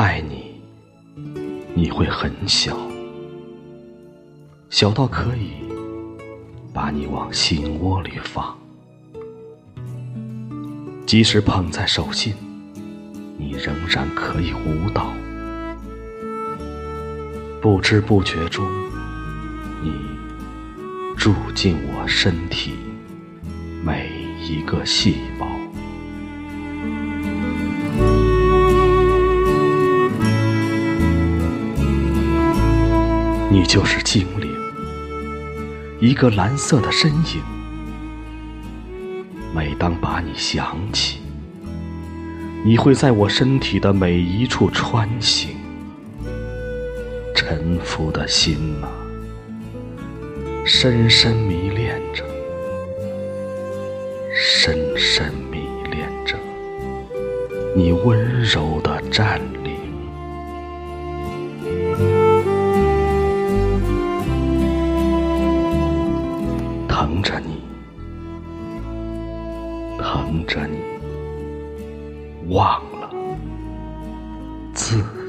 爱你你会很小，小到可以把你往心窝里放。即使捧在手心，你仍然可以舞蹈。不知不觉中，你住进我身体每一个细胞。你就是精灵，一个蓝色的身影。每当把你想起，你会在我身体的每一处穿行。沉浮的心啊，深深迷恋着，深深迷恋着你温柔的占疼着你，忘了自。